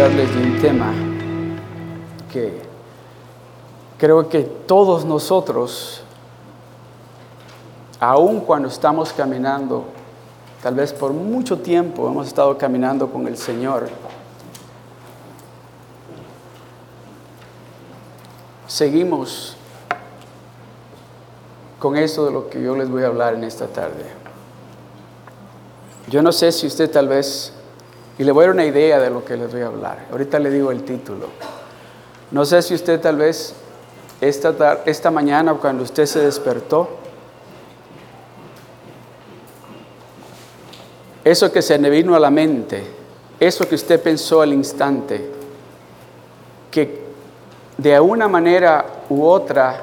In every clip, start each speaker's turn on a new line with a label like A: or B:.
A: hablarles de un tema que creo que todos nosotros, aun cuando estamos caminando, tal vez por mucho tiempo hemos estado caminando con el Señor, seguimos con eso de lo que yo les voy a hablar en esta tarde. Yo no sé si usted tal vez, y le voy a dar una idea de lo que les voy a hablar, ahorita le digo el título. No sé si usted tal vez esta, esta mañana cuando usted se despertó, eso que se le vino a la mente, eso que usted pensó al instante, que de una manera u otra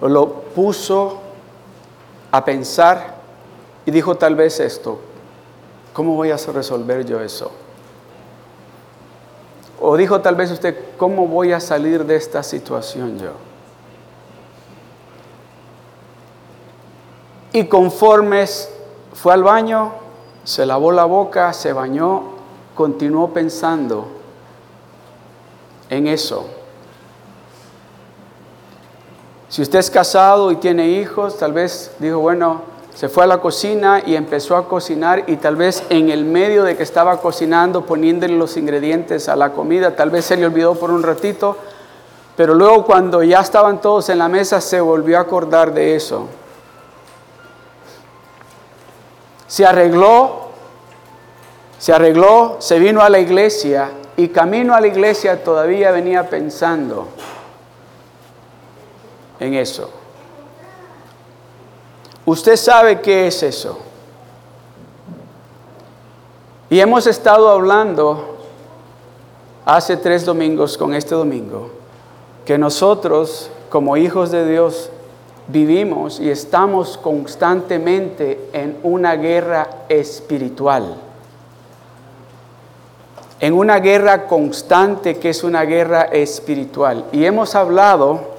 A: lo puso a pensar y dijo tal vez esto, ¿cómo voy a resolver yo eso? O dijo tal vez usted, ¿cómo voy a salir de esta situación yo? Y conforme fue al baño, se lavó la boca, se bañó, continuó pensando en eso. Si usted es casado y tiene hijos, tal vez dijo, bueno, se fue a la cocina y empezó a cocinar y tal vez en el medio de que estaba cocinando, poniéndole los ingredientes a la comida, tal vez se le olvidó por un ratito, pero luego cuando ya estaban todos en la mesa se volvió a acordar de eso. Se arregló, se arregló, se vino a la iglesia y camino a la iglesia todavía venía pensando en eso. Usted sabe qué es eso. Y hemos estado hablando hace tres domingos con este domingo que nosotros como hijos de Dios vivimos y estamos constantemente en una guerra espiritual. En una guerra constante que es una guerra espiritual. Y hemos hablado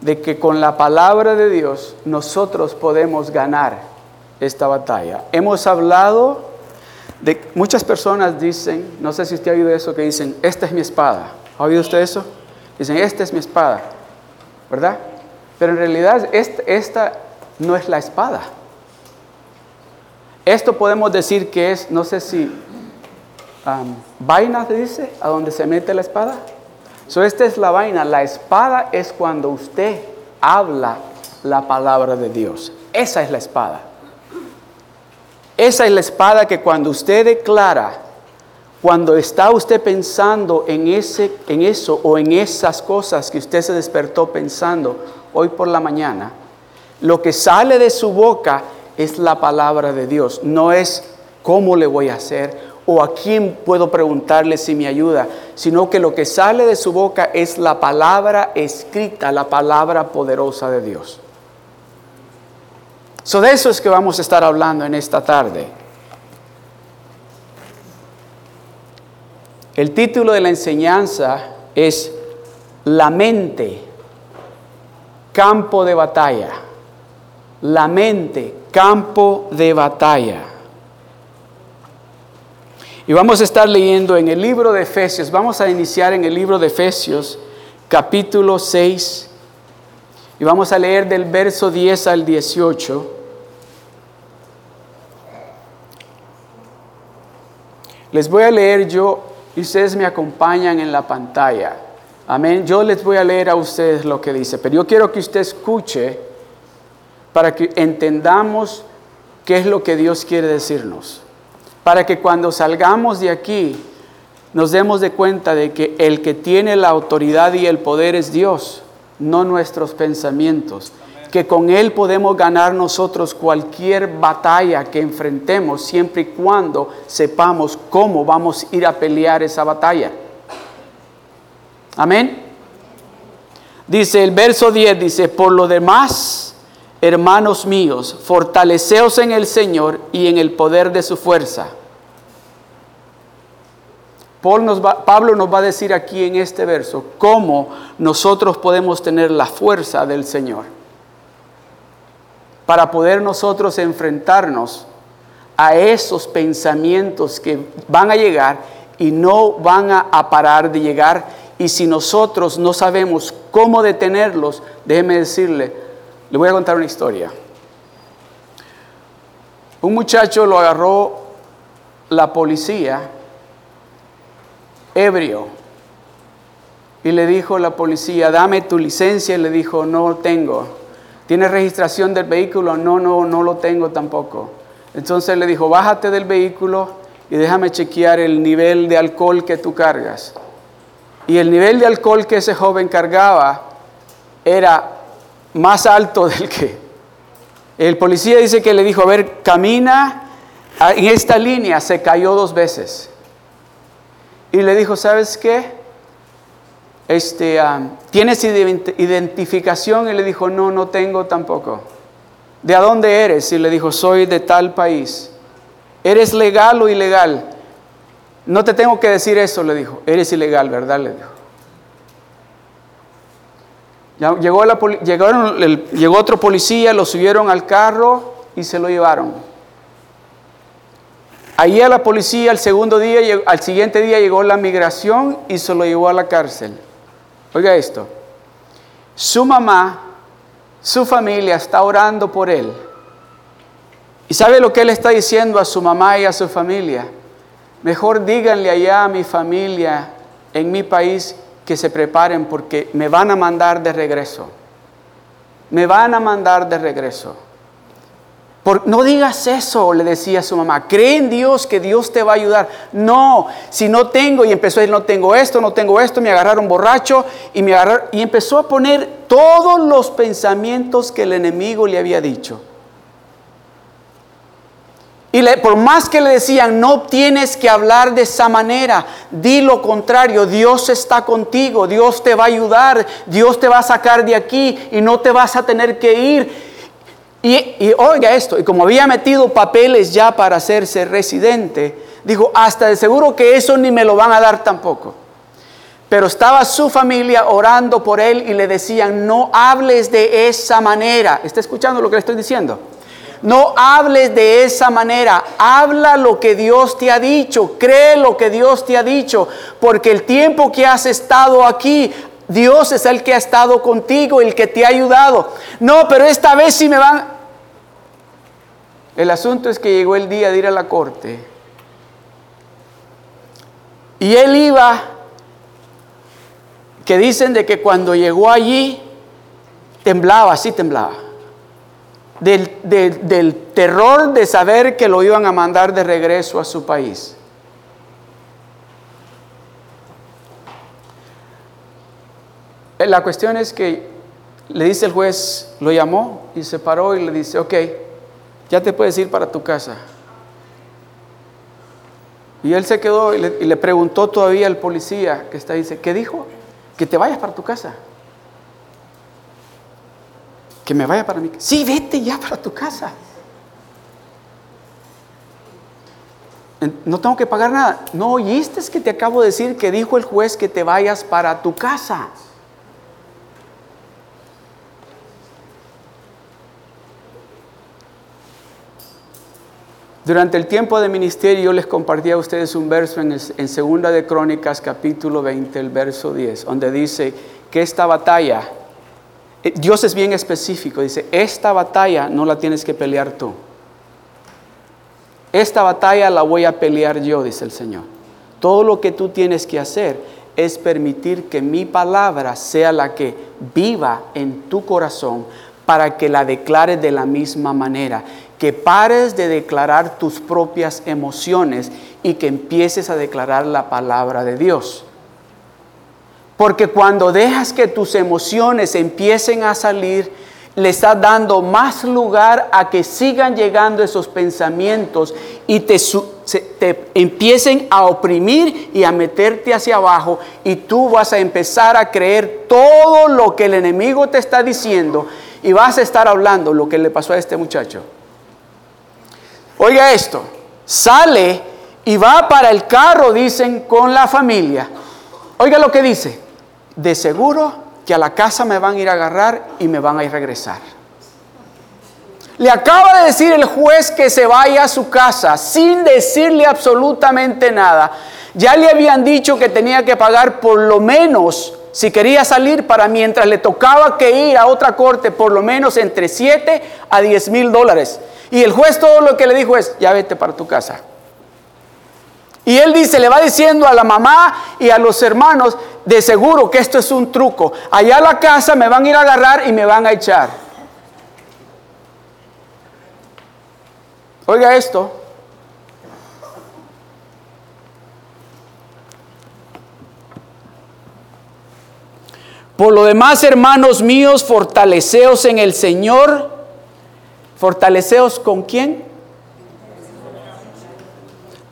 A: de que con la palabra de Dios nosotros podemos ganar esta batalla. Hemos hablado de, muchas personas dicen, no sé si usted ha oído eso, que dicen, esta es mi espada. ¿Ha oído usted eso? Dicen, esta es mi espada, ¿verdad? Pero en realidad esta, no es la espada. Esto podemos decir que es, no sé si, vaina se dice, a donde se mete la espada. So, esta es la vaina. La espada es cuando usted habla la palabra de Dios. Esa es la espada. Esa es la espada que cuando usted declara, cuando está usted pensando en, ese, en eso o en esas cosas que usted se despertó pensando hoy por la mañana, lo que sale de su boca es la palabra de Dios. No es cómo le voy a hacer o a quién puedo preguntarle si me ayuda, sino que lo que sale de su boca es la palabra escrita, la palabra poderosa de Dios. So de eso es que vamos a estar hablando en esta tarde. El título de la enseñanza es La mente, campo de batalla. La mente, campo de batalla. Y vamos a estar leyendo en el libro de Efesios, vamos a iniciar en el libro de Efesios, capítulo 6, y vamos a leer del verso 10 al 18. Les voy a leer yo y ustedes me acompañan en la pantalla. Amén. Yo les voy a leer a ustedes lo que dice, pero yo quiero que usted escuche para que entendamos qué es lo que Dios quiere decirnos para que cuando salgamos de aquí nos demos de cuenta de que el que tiene la autoridad y el poder es Dios, no nuestros pensamientos. Que con Él podemos ganar nosotros cualquier batalla que enfrentemos siempre y cuando sepamos cómo vamos a ir a pelear esa batalla. Amén. Dice el verso 10, dice, por lo demás, hermanos míos, fortaleceos en el Señor y en el poder de su fuerza. Pablo nos va a decir aquí en este verso cómo nosotros podemos tener la fuerza del Señor para poder nosotros enfrentarnos a esos pensamientos que van a llegar y no van a, parar de llegar. Y si nosotros no sabemos cómo detenerlos, déjeme decirle, le voy a contar una historia. Un muchacho lo agarró la policía ebrio y le dijo la policía, dame tu licencia y le dijo, no tengo. ¿Tienes registración del vehículo? No, no, no lo tengo tampoco. Entonces le dijo, bájate del vehículo y déjame chequear el nivel de alcohol que tú cargas. Y el nivel de alcohol que ese joven cargaba era más alto del que. El policía dice que le dijo, a ver, camina en esta línea, se cayó dos veces. Y le dijo, ¿sabes qué? Este, ah, ¿Tienes identificación? Y le dijo, no, no tengo tampoco. ¿De a dónde eres? Y le dijo, soy de tal país. ¿Eres legal o ilegal? No te tengo que decir eso, le dijo. Eres ilegal, ¿verdad? Le dijo. Llegó, otro policía, lo subieron al carro y se lo llevaron. Ahí a la policía, al segundo día, al siguiente día llegó la migración y se lo llevó a la cárcel. Oiga esto, su mamá su familia está orando por él. ¿Y sabe lo que él está diciendo a su mamá y a su familia? Mejor díganle allá a mi familia en mi país que se preparen porque me van a mandar de regreso. Me van a mandar de regreso no digas eso, le decía su mamá. Cree en Dios que Dios te va a ayudar. No, si no tengo, y empezó a decir, no tengo esto, no tengo esto, me agarraron borracho y me agarraron, y empezó a poner todos los pensamientos que el enemigo le había dicho. Y por más que le decían, no tienes que hablar de esa manera, di lo contrario, Dios está contigo, Dios te va a ayudar, Dios te va a sacar de aquí y no te vas a tener que ir. Y, oiga esto, y como había metido papeles ya para hacerse residente, dijo, hasta de seguro que eso ni me lo van a dar tampoco. Pero estaba su familia orando por él y le decían, no hables de esa manera. ¿Está escuchando lo que le estoy diciendo? No hables de esa manera, habla lo que Dios te ha dicho, cree lo que Dios te ha dicho, porque el tiempo que has estado aquí Dios es el que ha estado contigo, el que te ha ayudado. No, pero esta vez sí me van. El asunto es que llegó el día de ir a la corte. Y él iba, que dicen de que cuando llegó allí, temblaba, sí temblaba. Del, del terror de saber que lo iban a mandar de regreso a su país. La cuestión es que le dice el juez, lo llamó y se paró y le dice, ok, ya te puedes ir para tu casa. Y él se quedó y le, preguntó todavía al policía que está dice, ¿qué dijo? Que te vayas para tu casa. Que me vaya para mi casa. Sí, vete ya para tu casa. No tengo que pagar nada. No oíste que te acabo de decir que dijo el juez que te vayas para tu casa. Durante el tiempo de ministerio yo les compartí a ustedes un verso en, en Segunda de Crónicas capítulo 20, el verso 10, donde dice que esta batalla, Dios es bien específico, dice, esta batalla no la tienes que pelear tú. Esta batalla la voy a pelear yo, dice el Señor. Todo lo que tú tienes que hacer es permitir que mi palabra sea la que viva en tu corazón para que la declares de la misma manera que pares de declarar tus propias emociones y que empieces a declarar la palabra de Dios. Porque cuando dejas que tus emociones empiecen a salir, le estás dando más lugar a que sigan llegando esos pensamientos y te, te, empiecen a oprimir y a meterte hacia abajo y tú vas a empezar a creer todo lo que el enemigo te está diciendo y vas a estar hablando lo que le pasó a este muchacho. Oiga esto, sale y va para el carro, dicen, con la familia. Oiga lo que dice, de seguro que a la casa me van a ir a agarrar y me van a ir a regresar. Le acaba de decir el juez que se vaya a su casa sin decirle absolutamente nada. Ya le habían dicho que tenía que pagar por lo menos, si quería salir, para mientras le tocaba que ir a otra corte, por lo menos entre 7 a 10 mil dólares. Y el juez todo lo que le dijo es, ya vete para tu casa. Y él dice, le va diciendo a la mamá y a los hermanos, de seguro que esto es un truco. Allá a la casa me van a ir a agarrar y me van a echar. Oiga esto. Por lo demás, hermanos míos, fortaleceos en el Señor. ¿Fortaleceos con quién?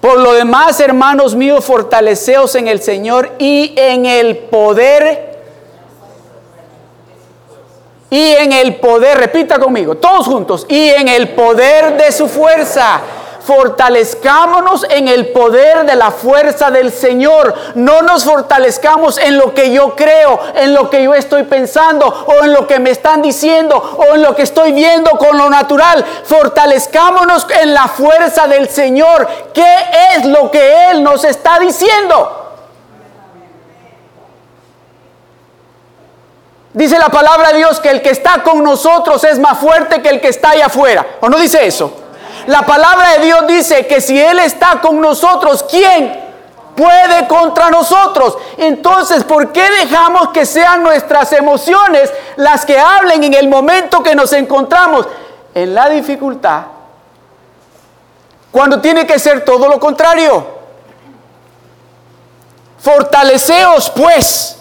A: Por lo demás, hermanos míos, fortaleceos en el Señor y en el poder. Y en el poder, repita conmigo, todos juntos, y en el poder de su fuerza fortalezcámonos en el poder de la fuerza del Señor. No nos fortalezcamos en lo que yo creo, en lo que yo estoy pensando, o en lo que me están diciendo, o en lo que estoy viendo con lo natural. Fortalezcámonos en la fuerza del Señor. ¿Qué es lo que Él nos está diciendo? Dice la palabra de Dios que el que está con nosotros es más fuerte que el que está allá afuera. ¿O no dice eso? La palabra de Dios dice que si Él está con nosotros, ¿quién puede contra nosotros? Entonces, ¿por qué dejamos que sean nuestras emociones las que hablen en el momento que nos encontramos en la dificultad? Cuando tiene que ser todo lo contrario. Fortaleceos pues.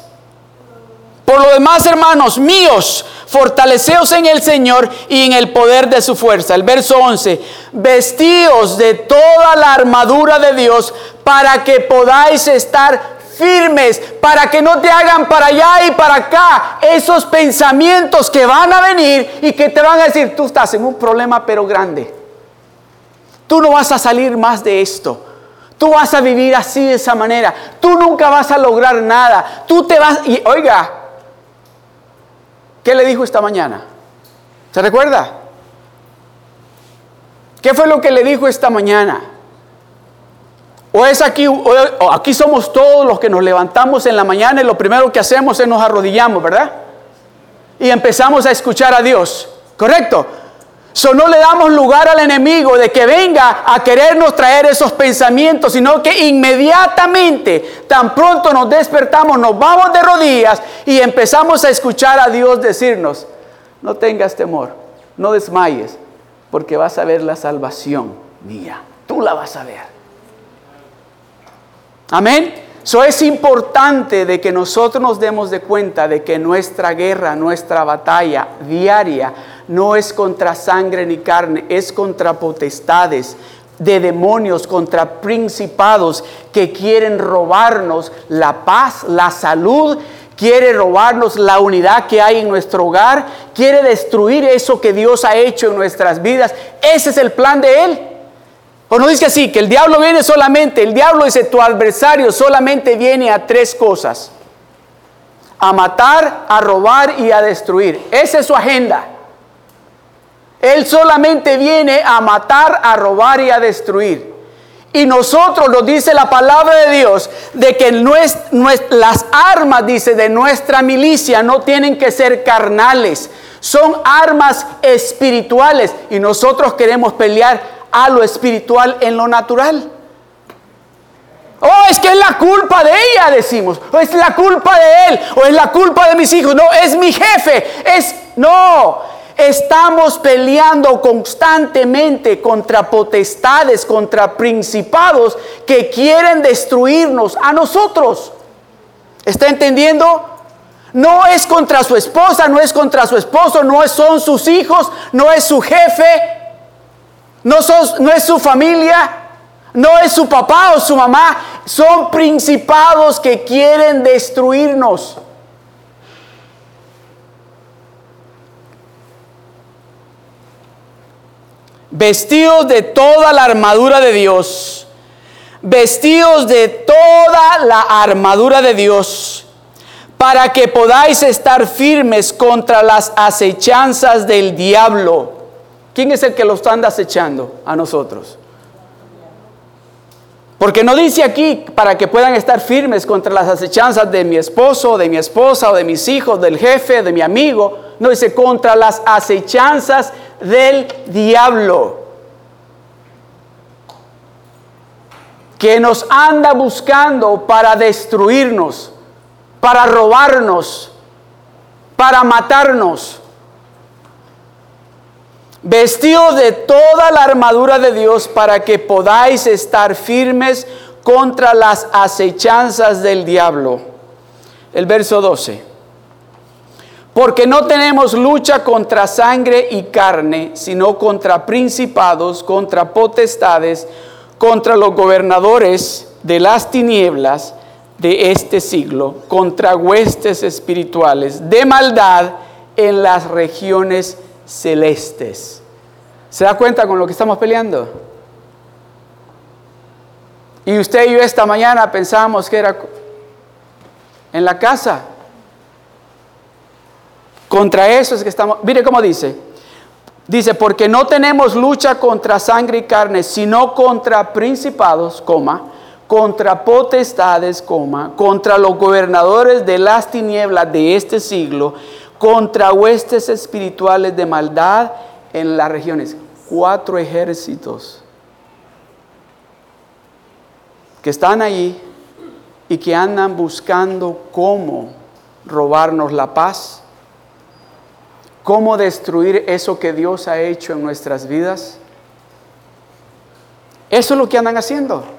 A: Por lo demás, hermanos míos, fortaleceos en el Señor y en el poder de su fuerza. El verso 11, vestíos de toda la armadura de Dios para que podáis estar firmes, para que no te hagan para allá y para acá esos pensamientos que van a venir y que te van a decir, tú estás en un problema pero grande. Tú no vas a salir más de esto. Tú vas a vivir así de esa manera. Tú nunca vas a lograr nada. Tú te vas y oiga, ¿Qué le dijo esta mañana? ¿Se recuerda? ¿Qué fue lo que le dijo esta mañana? O es aquí, aquí somos todos los que nos levantamos en la mañana y lo primero que hacemos es nos arrodillamos, ¿verdad? Y empezamos a escuchar a Dios. ¿Correcto? So, no le damos lugar al enemigo de que venga a querernos traer esos pensamientos, sino que inmediatamente, tan pronto nos despertamos, nos vamos de rodillas y empezamos a escuchar a Dios decirnos, no tengas temor, no desmayes, porque vas a ver la salvación mía. Tú la vas a ver. Amén. Eso es importante de que nosotros nos demos de cuenta de que nuestra guerra, nuestra batalla diaria, no es contra sangre ni carne, es contra potestades de demonios, contra principados que quieren robarnos la paz, la salud, quiere robarnos la unidad que hay en nuestro hogar, quiere destruir eso que Dios ha hecho en nuestras vidas. Ese es el plan de Él. O no dice así, que el diablo viene solamente, el diablo dice, tu adversario solamente viene a tres cosas. A matar, a robar y a destruir. Esa es su agenda. Él solamente viene a matar, a robar y a destruir. Y nosotros nos dice la palabra de Dios de que las armas, dice, de nuestra milicia no tienen que ser carnales, son armas espirituales. Y nosotros queremos pelear a lo espiritual en lo natural. Oh, es que es la culpa de ella, decimos. O es la culpa de él. O es la culpa de mis hijos. No, es mi jefe. Es, no, Estamos peleando constantemente contra potestades, contra principados que quieren destruirnos a nosotros. ¿Está entendiendo? No es contra su esposa, no es contra su esposo, no son sus hijos, no es su jefe, no, no es su familia, no es su papá o su mamá, son principados que quieren destruirnos. Vestidos de toda la armadura de Dios, vestidos de toda la armadura de Dios, para que podáis estar firmes contra las acechanzas del diablo. ¿Quién es el que los anda acechando? A nosotros. Porque no dice aquí para que puedan estar firmes contra las acechanzas de mi esposo, de mi esposa o de mis hijos, del jefe, de mi amigo. No dice contra las acechanzas del diablo. Que nos anda buscando para destruirnos, para robarnos, para matarnos. Vestidos de toda la armadura de Dios para que podáis estar firmes contra las acechanzas del diablo. El verso 12. Porque no tenemos lucha contra sangre y carne, sino contra principados, contra potestades, contra los gobernadores de las tinieblas de este siglo, contra huestes espirituales de maldad en las regiones celestes. ¿Se da cuenta con lo que estamos peleando? Y usted y yo esta mañana pensábamos que era en la casa. Contra eso es que estamos... Mire cómo dice. Dice, porque no tenemos lucha contra sangre y carne, sino contra principados, coma, contra potestades, coma, contra los gobernadores de las tinieblas de este siglo, contra huestes espirituales de maldad en las regiones. Cuatro ejércitos que están ahí y que andan buscando cómo robarnos la paz, cómo destruir eso que Dios ha hecho en nuestras vidas. Eso es lo que andan haciendo.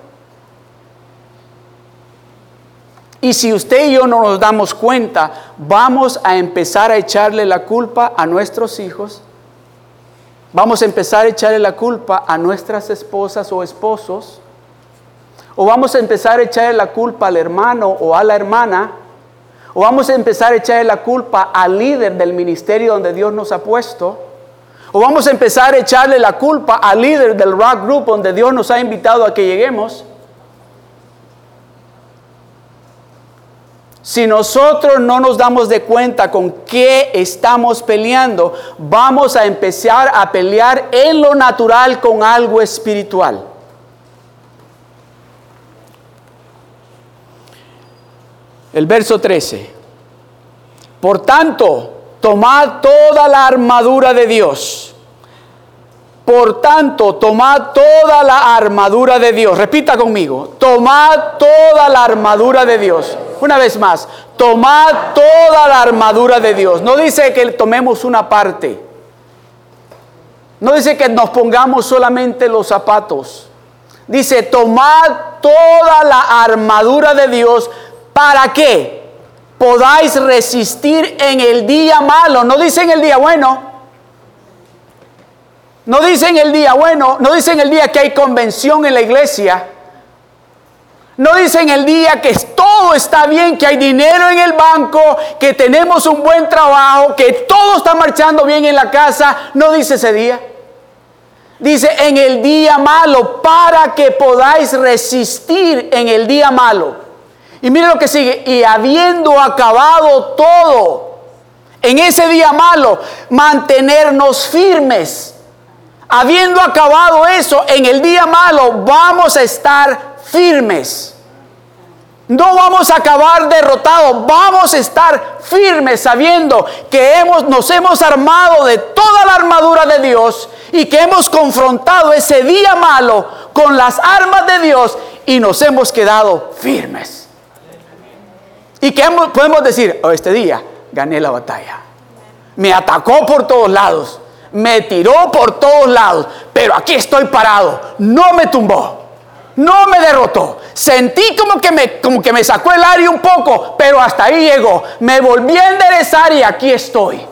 A: Y si usted y yo no nos damos cuenta, vamos a empezar a echarle la culpa a nuestros hijos, vamos a empezar a echarle la culpa a nuestras esposas o esposos, o vamos a empezar a echarle la culpa al hermano o a la hermana, o vamos a empezar a echarle la culpa al líder del ministerio donde Dios nos ha puesto, o vamos a empezar a echarle la culpa al líder del rock group donde Dios nos ha invitado a que lleguemos. Si nosotros no nos damos de cuenta con qué estamos peleando, vamos a empezar a pelear en lo natural con algo espiritual. El verso 13. Por tanto, tomad toda la armadura de Dios. Por tanto, tomad toda la armadura de Dios. Repita conmigo, tomad toda la armadura de Dios una vez más, tomad toda la armadura de Dios. No dice que tomemos una parte. No dice que nos pongamos solamente los zapatos. Dice, tomad toda la armadura de Dios. ¿Para qué? Podáis resistir en el día malo. No dice en el día bueno. No dice en el día bueno. No dice en el día que hay convención en la iglesia. No dicen el día que todo está bien, que hay dinero en el banco, que tenemos un buen trabajo, que todo está marchando bien en la casa. No dice ese día. Dice en el día malo, para que podáis resistir en el día malo. Y mire lo que sigue. Y habiendo acabado todo en ese día malo, mantenernos firmes. Habiendo acabado eso en el día malo, vamos a estar firmes. No vamos a acabar derrotados, vamos a estar firmes sabiendo que hemos, nos hemos armado de toda la armadura de Dios y que hemos confrontado ese día malo con las armas de Dios y nos hemos quedado firmes. Y que podemos decir, oh, este día gané la batalla. Me atacó por todos lados, me tiró por todos lados, pero aquí estoy parado, no me tumbó no me derrotó. Sentí como que me, como que me sacó el aire un poco, pero hasta ahí llegó. Me volví a enderezar y aquí estoy.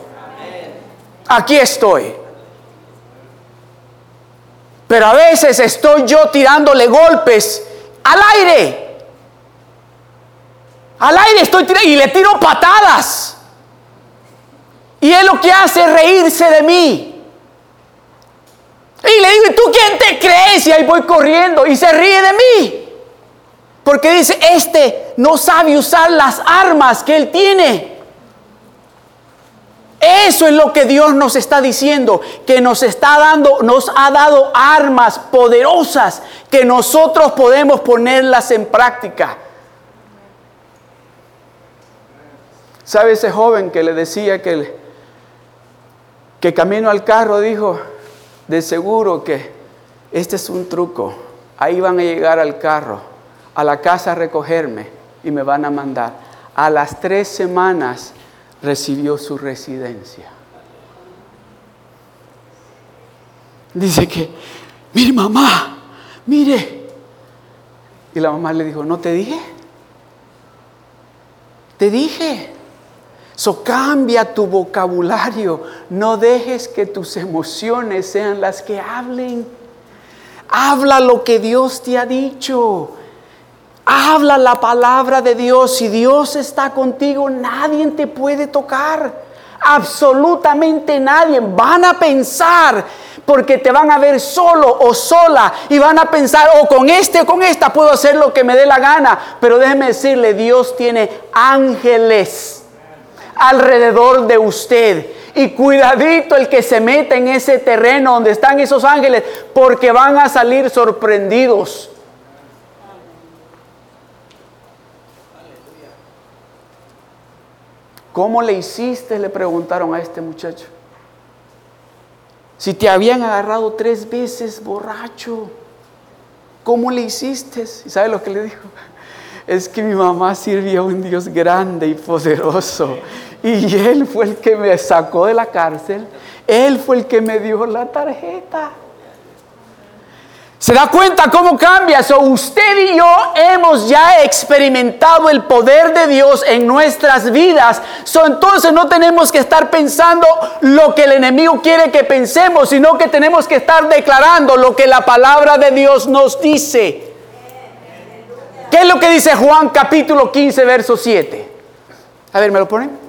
A: Aquí estoy. Pero a veces estoy yo tirándole golpes al aire. Al aire estoy tirando y le tiro patadas. Y él lo que hace reírse de mí. Y le digo, ¿y tú quién te crees? Y ahí voy corriendo y se ríe de mí. Porque dice, este no sabe usar las armas que él tiene. Eso es lo que Dios nos está diciendo, que nos está dando, nos ha dado armas poderosas que nosotros podemos ponerlas en práctica. ¿Sabe ese joven que le decía que, que camino al carro dijo, de seguro que este es un truco, ahí van a llegar al carro, a la casa a recogerme y me van a mandar. A las tres semanas recibió su residencia. Dice que, mire mamá, mire. Y la mamá le dijo, ¿no te dije? Te dije. So cambia tu vocabulario. No dejes que tus emociones sean las que hablen. Habla lo que Dios te ha dicho. Habla la palabra de Dios. Si Dios está contigo, nadie te puede tocar. Absolutamente nadie. Van a pensar porque te van a ver solo o sola y van a pensar, o oh, con este o con esta puedo hacer lo que me dé la gana. Pero déjeme decirle, Dios tiene ángeles alrededor de usted. Y cuidadito el que se meta en ese terreno donde están esos ángeles, porque van a salir sorprendidos. ¿Cómo le hiciste? Le preguntaron a este muchacho. Si te habían agarrado tres veces borracho, ¿cómo le hiciste? ¿Y sabe lo que le dijo? Es que mi mamá sirvió a un Dios grande y poderoso. Y Él fue el que me sacó de la cárcel. Él fue el que me dio la tarjeta. ¿Se da cuenta cómo cambia? eso? usted y yo hemos ya experimentado el poder de Dios en nuestras vidas. So, entonces no tenemos que estar pensando lo que el enemigo quiere que pensemos, sino que tenemos que estar declarando lo que la palabra de Dios nos dice. ¿Qué es lo que dice Juan capítulo 15, verso 7? A ver, ¿me lo ponen?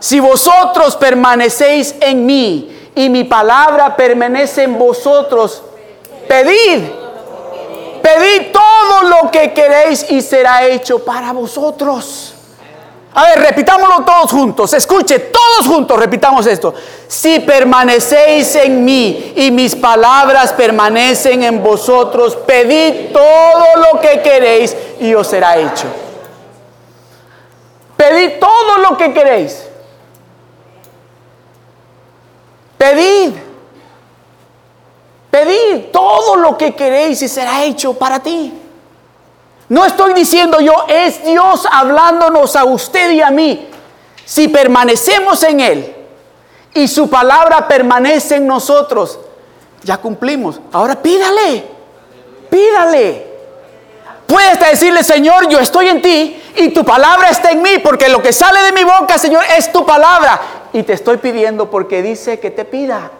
A: Si vosotros permanecéis en mí y mi palabra permanece en vosotros, pedid, pedid todo lo que queréis y será hecho para vosotros. A ver, repitámoslo todos juntos. Escuche, todos juntos repitamos esto. Si permanecéis en mí y mis palabras permanecen en vosotros, pedid todo lo que queréis y os será hecho. Pedid todo lo que queréis. Pedid. Pedid todo lo que queréis y será hecho para ti. No estoy diciendo yo, es Dios hablándonos a usted y a mí. Si permanecemos en Él y su palabra permanece en nosotros, ya cumplimos. Ahora pídale, pídale. Puedes decirle, Señor, yo estoy en ti y tu palabra está en mí, porque lo que sale de mi boca, Señor, es tu palabra y te estoy pidiendo porque dice que te pida.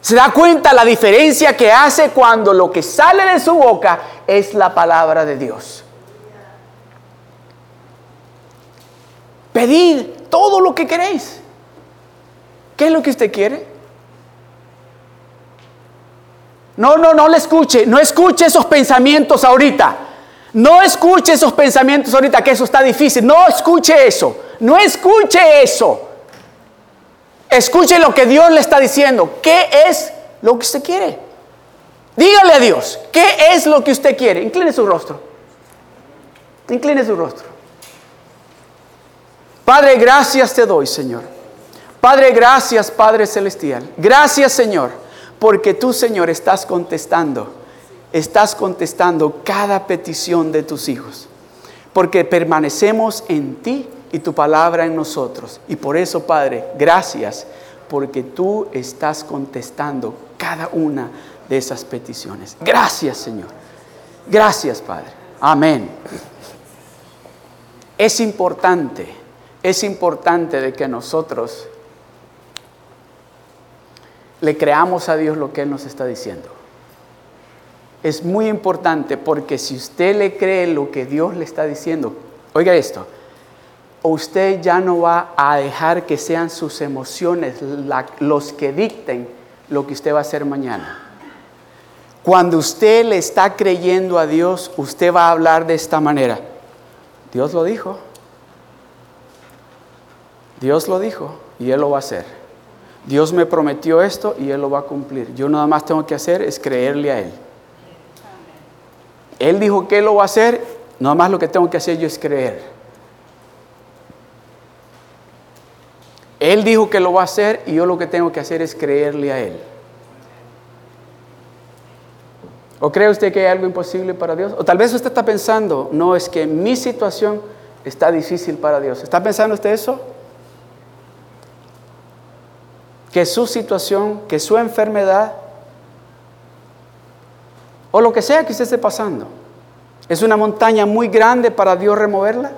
A: ¿Se da cuenta la diferencia que hace cuando lo que sale de su boca es la palabra de Dios? Pedid todo lo que queréis. ¿Qué es lo que usted quiere? No, no, no le escuche. No escuche esos pensamientos ahorita. No escuche esos pensamientos ahorita que eso está difícil. No escuche eso. No escuche eso. Escuche lo que Dios le está diciendo. ¿Qué es lo que usted quiere? Dígale a Dios, ¿qué es lo que usted quiere? Incline su rostro. Incline su rostro. Padre, gracias te doy, Señor. Padre, gracias, Padre Celestial. Gracias, Señor, porque tú, Señor, estás contestando estás contestando cada petición de tus hijos. Porque permanecemos en ti y tu palabra en nosotros. Y por eso, Padre, gracias, porque tú estás contestando cada una de esas peticiones. Gracias, Señor. Gracias, Padre. Amén. Es importante, es importante de que nosotros le creamos a Dios lo que Él nos está diciendo es muy importante porque si usted le cree lo que Dios le está diciendo, oiga esto, usted ya no va a dejar que sean sus emociones los que dicten lo que usted va a hacer mañana. Cuando usted le está creyendo a Dios, usted va a hablar de esta manera. Dios lo dijo. Dios lo dijo y Él lo va a hacer. Dios me prometió esto y Él lo va a cumplir. Yo nada más tengo que hacer es creerle a Él. Él dijo que lo va a hacer, nada más lo que tengo que hacer yo es creer. Él dijo que lo va a hacer y yo lo que tengo que hacer es creerle a Él. ¿O cree usted que hay algo imposible para Dios? O tal vez usted está pensando, no, es que mi situación está difícil para Dios. ¿Está pensando usted eso? Que su situación, que su enfermedad, o lo que sea que usted esté pasando, es una montaña muy grande para Dios removerla.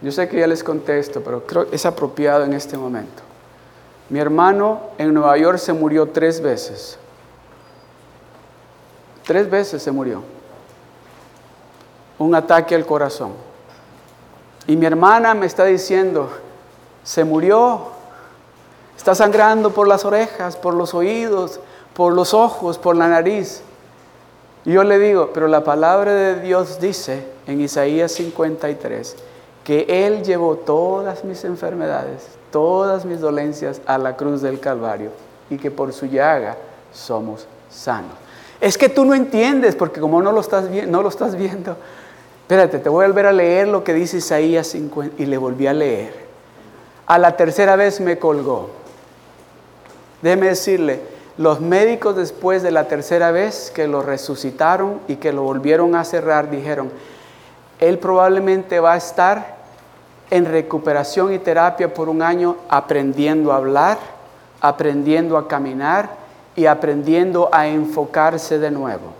A: Yo sé que ya les contesto, pero creo que es apropiado en este momento. Mi hermano en Nueva York se murió tres veces. Tres veces se murió. Un ataque al corazón. Y mi hermana me está diciendo, se murió, está sangrando por las orejas, por los oídos, por los ojos, por la nariz. Y yo le digo, pero la palabra de Dios dice en Isaías 53, que Él llevó todas mis enfermedades, todas mis dolencias a la cruz del Calvario y que por su llaga somos sanos. Es que tú no entiendes porque como no lo estás, no lo estás viendo, espérate, te voy a volver a leer lo que dice Isaías 50 y le volví a leer. A la tercera vez me colgó. Déjeme decirle, los médicos después de la tercera vez que lo resucitaron y que lo volvieron a cerrar dijeron, él probablemente va a estar en recuperación y terapia por un año aprendiendo a hablar, aprendiendo a caminar y aprendiendo a enfocarse de nuevo.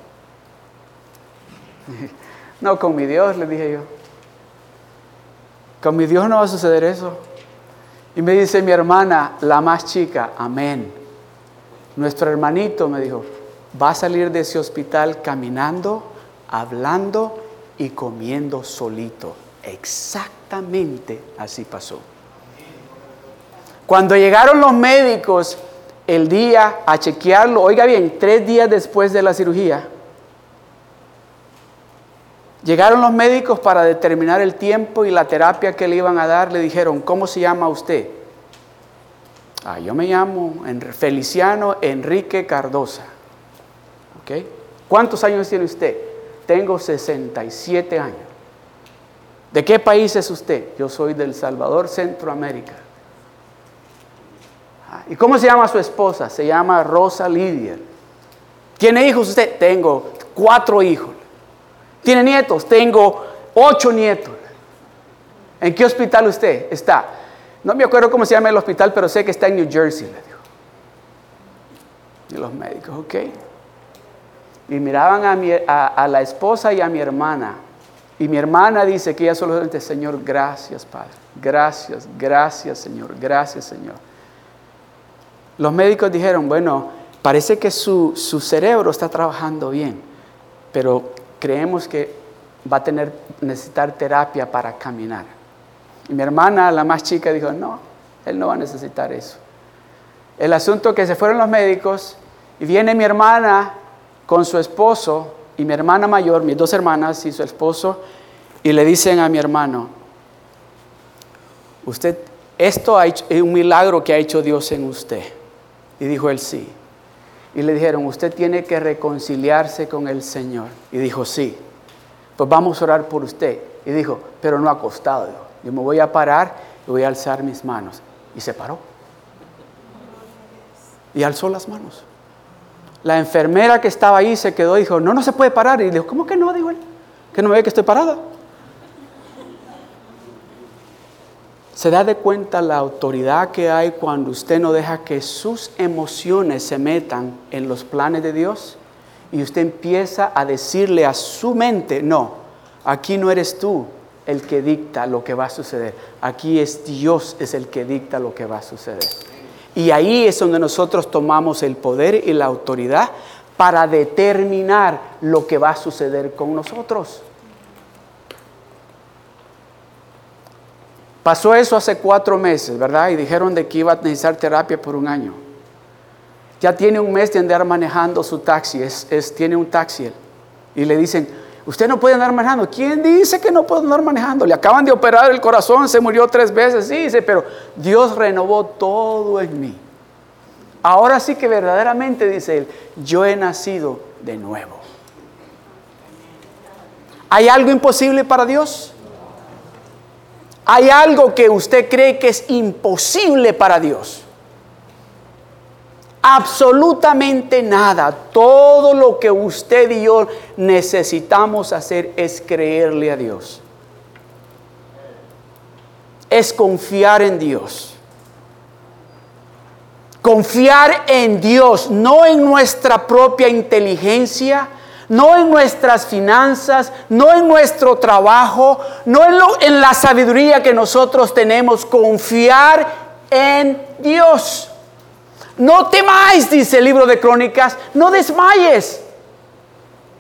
A: No, con mi Dios, le dije yo. Con mi Dios no va a suceder eso. Y me dice mi hermana, la más chica, amén. Nuestro hermanito me dijo, va a salir de ese hospital caminando, hablando y comiendo solito. Exactamente así pasó. Cuando llegaron los médicos el día a chequearlo, oiga bien, tres días después de la cirugía, llegaron los médicos para determinar el tiempo y la terapia que le iban a dar. Le dijeron, ¿cómo se llama usted? Ah, yo me llamo Feliciano Enrique Cardosa. ¿Cuántos años tiene usted? Tengo 67 años. ¿De qué país es usted? Yo soy del Salvador, Centroamérica. Ah, ¿Y cómo se llama su esposa? Se llama Rosa Lidia. ¿Tiene hijos usted? Tengo cuatro hijos. ¿Tiene nietos? Tengo ocho nietos. ¿En qué hospital usted está? No me acuerdo cómo se llama el hospital, pero sé que está en New Jersey, le dijo. Y los médicos, ok. Y miraban a, a la esposa y a mi hermana y mi hermana dice que ella solamente, Señor, gracias, Padre. Gracias, gracias, Señor. Gracias, Señor. Los médicos dijeron, bueno, parece que su, cerebro está trabajando bien, pero creemos que va a tener, necesitar terapia para caminar. Y mi hermana, la más chica, dijo, no, él no va a necesitar eso. El asunto que se fueron los médicos y viene mi hermana con su esposo y mi hermana mayor, mis dos hermanas y su esposo, y le dicen a mi hermano, usted, esto es un milagro que ha hecho Dios en usted. Y dijo él, sí. Y le dijeron, usted tiene que reconciliarse con el Señor. Y dijo, sí. Pues vamos a orar por usted. Y dijo, pero no acostado. Yo me voy a parar y voy a alzar mis manos. Y se paró. Y alzó las manos. La enfermera que estaba ahí se quedó y dijo, no, no se puede parar. Y dijo, ¿cómo que no? Dijo él, que no me ve que estoy parada. ¿Se da de cuenta la autoridad que hay cuando usted no deja que sus emociones se metan en los planes de Dios? Y usted empieza a decirle a su mente, no, aquí no eres tú el que dicta lo que va a suceder, aquí es Dios es el que dicta lo que va a suceder. Y ahí es donde nosotros tomamos el poder y la autoridad para determinar lo que va a suceder con nosotros. Pasó eso hace cuatro meses, ¿verdad? Y dijeron de que iba a necesitar terapia por un año. Ya tiene un mes de andar manejando su taxi, es, tiene un taxi. Y le dicen, usted no puede andar manejando. ¿Quién dice que no puede andar manejando? Le acaban de operar el corazón, se murió tres veces. Sí, dice, pero Dios renovó todo en mí. Ahora sí que verdaderamente, dice él, yo he nacido de nuevo. ¿Hay algo imposible para Dios? ¿Hay algo que usted cree que es imposible para Dios? Absolutamente nada. Todo lo que usted y yo necesitamos hacer es creerle a Dios. Es confiar en Dios. Confiar en Dios, no en nuestra propia inteligencia, no en nuestras finanzas, no en nuestro trabajo, no en, en, la sabiduría que nosotros tenemos, confiar en Dios. No temáis, dice el libro de Crónicas, no desmayes,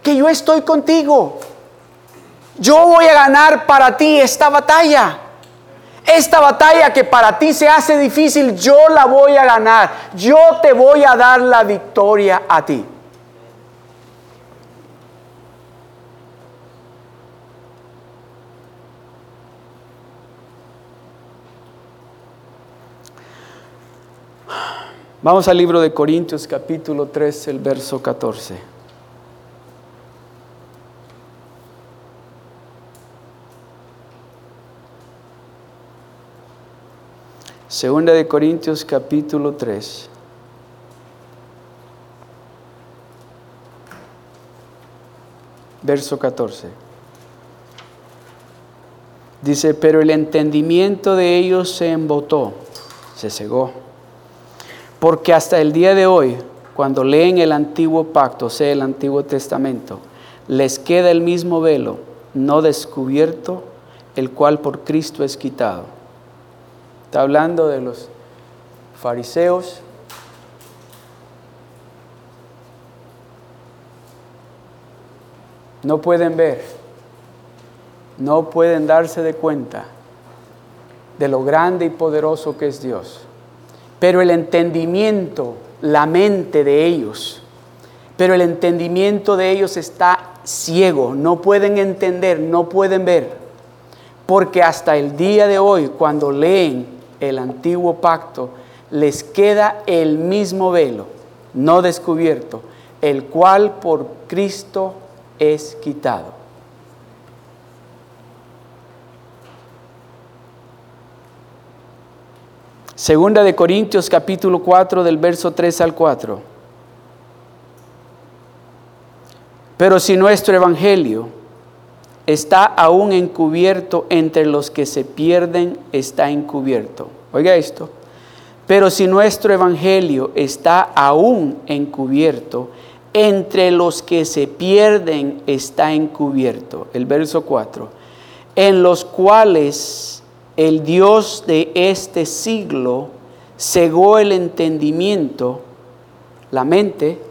A: que yo estoy contigo. Yo voy a ganar para ti esta batalla. Esta batalla que para ti se hace difícil, yo la voy a ganar. Yo te voy a dar la victoria a ti. Vamos al libro de Corintios capítulo 3, el verso 14. Segunda de Corintios capítulo 3. Verso 14. Dice, pero el entendimiento de ellos se embotó, se cegó porque hasta el día de hoy, cuando leen el antiguo pacto, o sea, el antiguo testamento, les queda el mismo velo no descubierto, el cual por Cristo es quitado. Está hablando de los fariseos. No pueden ver, no pueden darse de cuenta de lo grande y poderoso que es Dios pero el entendimiento, la mente de ellos, pero el entendimiento de ellos está ciego, no pueden entender, no pueden ver, porque hasta el día de hoy, cuando leen el antiguo pacto, les queda el mismo velo, no descubierto, el cual por Cristo es quitado. Segunda de Corintios capítulo 4 del verso 3 al 4. Pero si nuestro evangelio está aún encubierto entre los que se pierden, está encubierto. Oiga esto. Pero si nuestro evangelio está aún encubierto, entre los que se pierden está encubierto. El verso 4. En los cuales el Dios de este siglo cegó el entendimiento, la mente,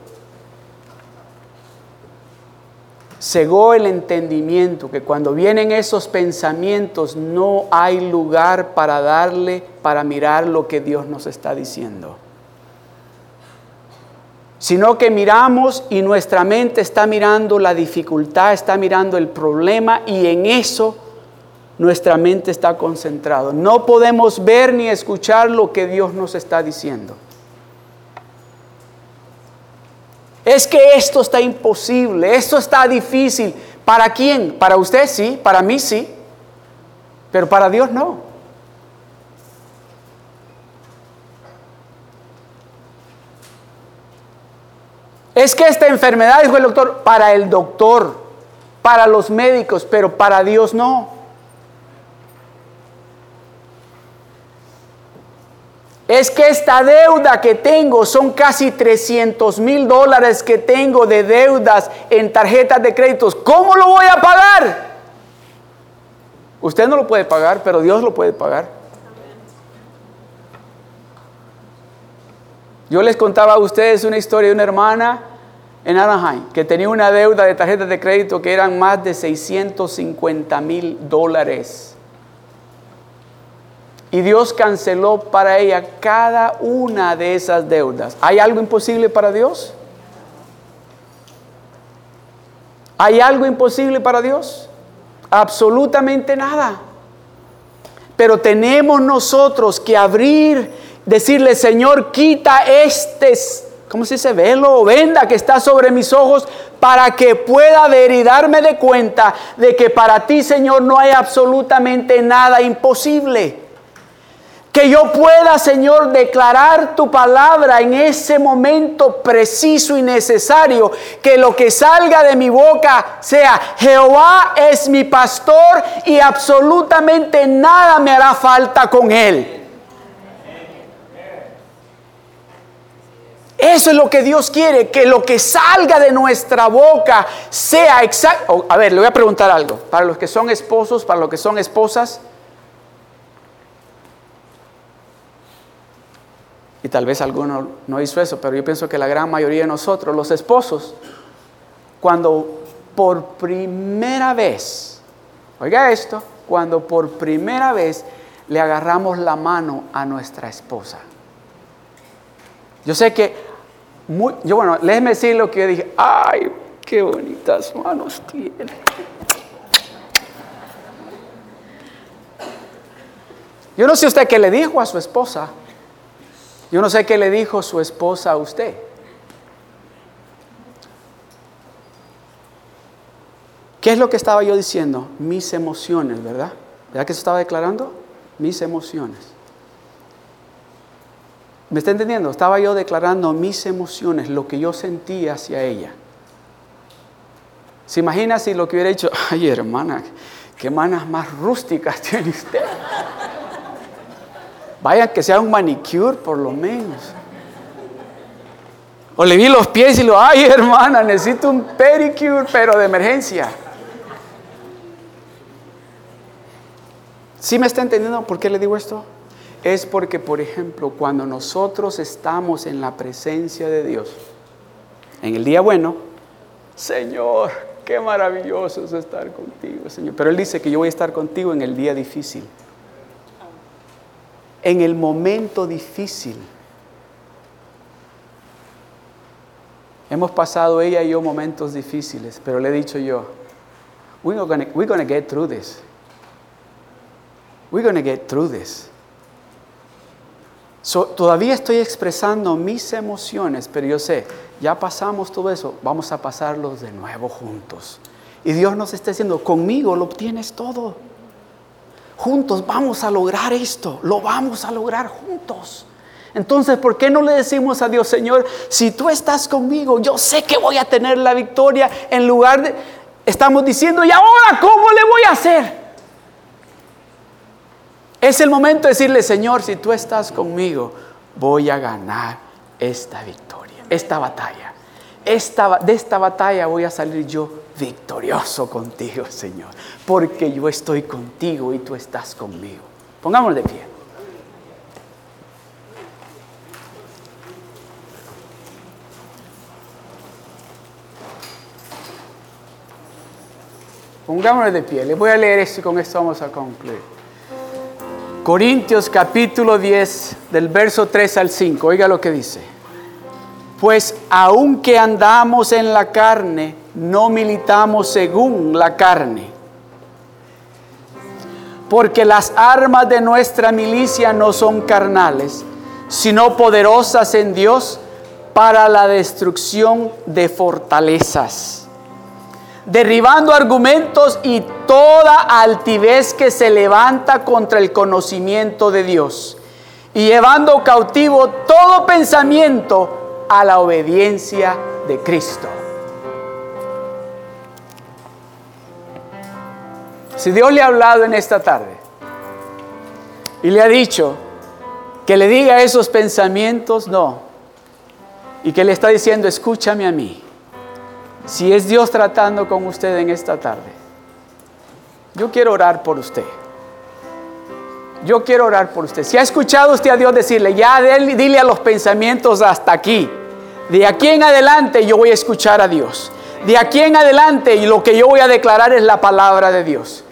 A: cegó el entendimiento, que cuando vienen esos pensamientos no hay lugar para darle, para mirar lo que Dios nos está diciendo. Sino que miramos y nuestra mente está mirando la dificultad, está mirando el problema y en eso nuestra mente está concentrada. No podemos ver ni escuchar lo que Dios nos está diciendo. Es que esto está imposible, esto está difícil. ¿Para quién? Para usted sí, para mí sí, pero para Dios no. Es que esta enfermedad, dijo el doctor, para el doctor, para los médicos, pero para Dios no. Es que esta deuda que tengo son casi 300 mil dólares que tengo de deudas en tarjetas de créditos. ¿Cómo lo voy a pagar? Usted no lo puede pagar, pero Dios lo puede pagar. Yo les contaba a ustedes una historia de una hermana en Anaheim que tenía una deuda de tarjetas de crédito que eran más de 650 mil dólares. Y Dios canceló para ella cada una de esas deudas. ¿Hay algo imposible para Dios? ¿Hay algo imposible para Dios? Absolutamente nada. Pero tenemos nosotros que abrir, decirle, Señor, quita este, ¿cómo se dice? Velo o venda que está sobre mis ojos para que pueda ver y darme de cuenta de que para ti, Señor, no hay absolutamente nada imposible. Que yo pueda, Señor, declarar tu palabra en ese momento preciso y necesario. Que lo que salga de mi boca sea, Jehová es mi pastor y absolutamente nada me hará falta con él. Eso es lo que Dios quiere, que lo que salga de nuestra boca sea exacto. A ver, le voy a preguntar algo. Para los que son esposos, para los que son esposas, Y tal vez alguno no hizo eso, pero yo pienso que la gran mayoría de nosotros, los esposos, cuando por primera vez, oiga esto, cuando por primera vez le agarramos la mano a nuestra esposa. Yo sé que, muy, yo bueno, déjeme decir lo que yo dije, ay, qué bonitas manos tiene. Yo no sé usted qué le dijo a su esposa, yo no sé qué le dijo su esposa a usted. ¿Qué es lo que estaba yo diciendo? Mis emociones, ¿verdad? ¿Verdad que se estaba declarando? Mis emociones. ¿Me está entendiendo? Estaba yo declarando mis emociones, lo que yo sentía hacia ella. ¿Se imagina si lo que hubiera dicho, ay hermana, qué manas más rústicas tiene usted? Vaya que sea un manicure por lo menos. O le vi los pies y lo, ay hermana, necesito un pedicure, pero de emergencia. ¿Sí me está entendiendo por qué le digo esto? Es porque, por ejemplo, cuando nosotros estamos en la presencia de Dios, en el día bueno, Señor, qué maravilloso es estar contigo, Señor. Pero Él dice que yo voy a estar contigo en el día difícil en el momento difícil. Hemos pasado ella y yo momentos difíciles, pero le he dicho yo, we're gonna, get through this. We're gonna get through this. todavía estoy expresando mis emociones, pero yo sé, ya pasamos todo eso, vamos a pasarlos de nuevo juntos. Y Dios nos está diciendo, conmigo lo obtienes todo juntos vamos a lograr esto, lo vamos a lograr juntos. Entonces, ¿por qué no le decimos a Dios, Señor, si tú estás conmigo, yo sé que voy a tener la victoria en lugar de, estamos diciendo, ¿y ahora cómo le voy a hacer? Es el momento de decirle, Señor, si tú estás conmigo, voy a ganar esta victoria, esta batalla. Esta, de esta batalla voy a salir yo victorioso contigo, Señor, porque yo estoy contigo y tú estás conmigo. Pongámonos de pie. Pongámonos de pie. Les voy a leer esto y con esto vamos a concluir. Corintios capítulo 10, del verso 3 al 5. Oiga lo que dice. Pues aunque andamos en la carne, no militamos según la carne. Porque las armas de nuestra milicia no son carnales, sino poderosas en Dios para la destrucción de fortalezas, derribando argumentos y toda altivez que se levanta contra el conocimiento de Dios, y llevando cautivo todo pensamiento a la obediencia de Cristo. Si Dios le ha hablado en esta tarde y le ha dicho que le diga esos pensamientos, no. Y que le está diciendo, escúchame a mí. Si es Dios tratando con usted en esta tarde, yo quiero orar por usted. Yo quiero orar por usted. Si ha escuchado usted a Dios decirle, ya dile a los pensamientos hasta aquí. De aquí en adelante yo voy a escuchar a Dios. De aquí en adelante y lo que yo voy a declarar es la palabra de Dios.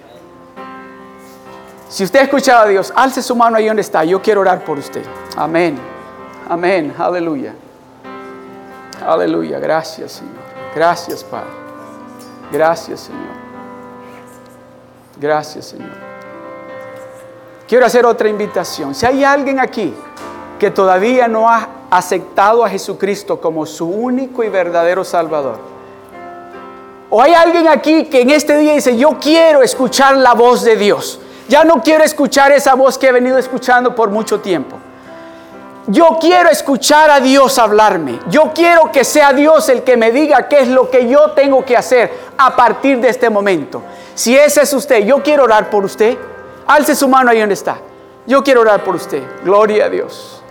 A: Si usted ha escuchado a Dios, alce su mano ahí donde está. Yo quiero orar por usted. Amén. Amén. Aleluya. Aleluya. Gracias, Señor. Gracias, Padre. Gracias, Señor. Gracias, Señor. Quiero hacer otra invitación. Si hay alguien aquí que todavía no ha aceptado a Jesucristo como su único y verdadero Salvador, o hay alguien aquí que en este día dice, yo quiero escuchar la voz de Dios, ya no quiero escuchar esa voz que he venido escuchando por mucho tiempo. Yo quiero escuchar a Dios hablarme. Yo quiero que sea Dios el que me diga qué es lo que yo tengo que hacer a partir de este momento. Si ese es usted, yo quiero orar por usted. Alce su mano ahí donde está. Yo quiero orar por usted. Gloria a Dios.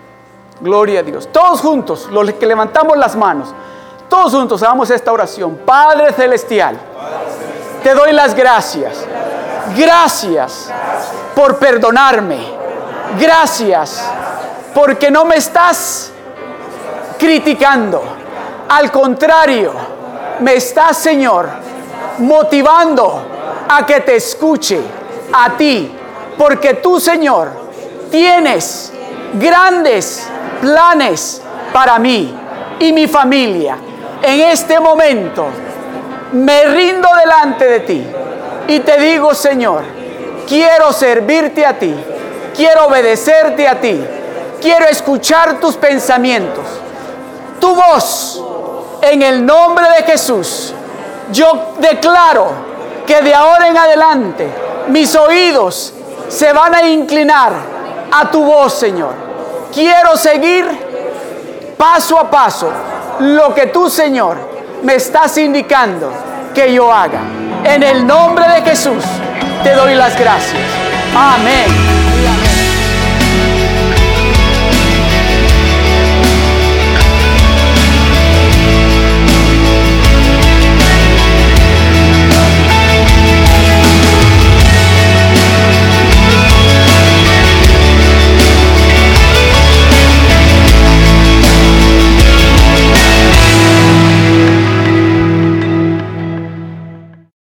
A: Gloria a Dios. Todos juntos, los que levantamos las manos, todos juntos hagamos esta oración. Padre Celestial, te doy las gracias. Gracias por perdonarme. Gracias porque no me estás criticando. Al contrario, me estás, Señor, motivando a que te escuche a ti porque tú, Señor, tienes grandes planes para mí y mi familia. En este momento me rindo delante de ti y te digo, Señor, quiero servirte a ti, quiero obedecerte a ti, quiero escuchar tus pensamientos, tu voz, en el nombre de Jesús. Yo declaro que de ahora en adelante mis oídos se van a inclinar a tu voz, Señor. Quiero seguir paso a paso lo que tú, Señor, me estás indicando que yo haga. En el nombre de Jesús te doy las gracias. Amén.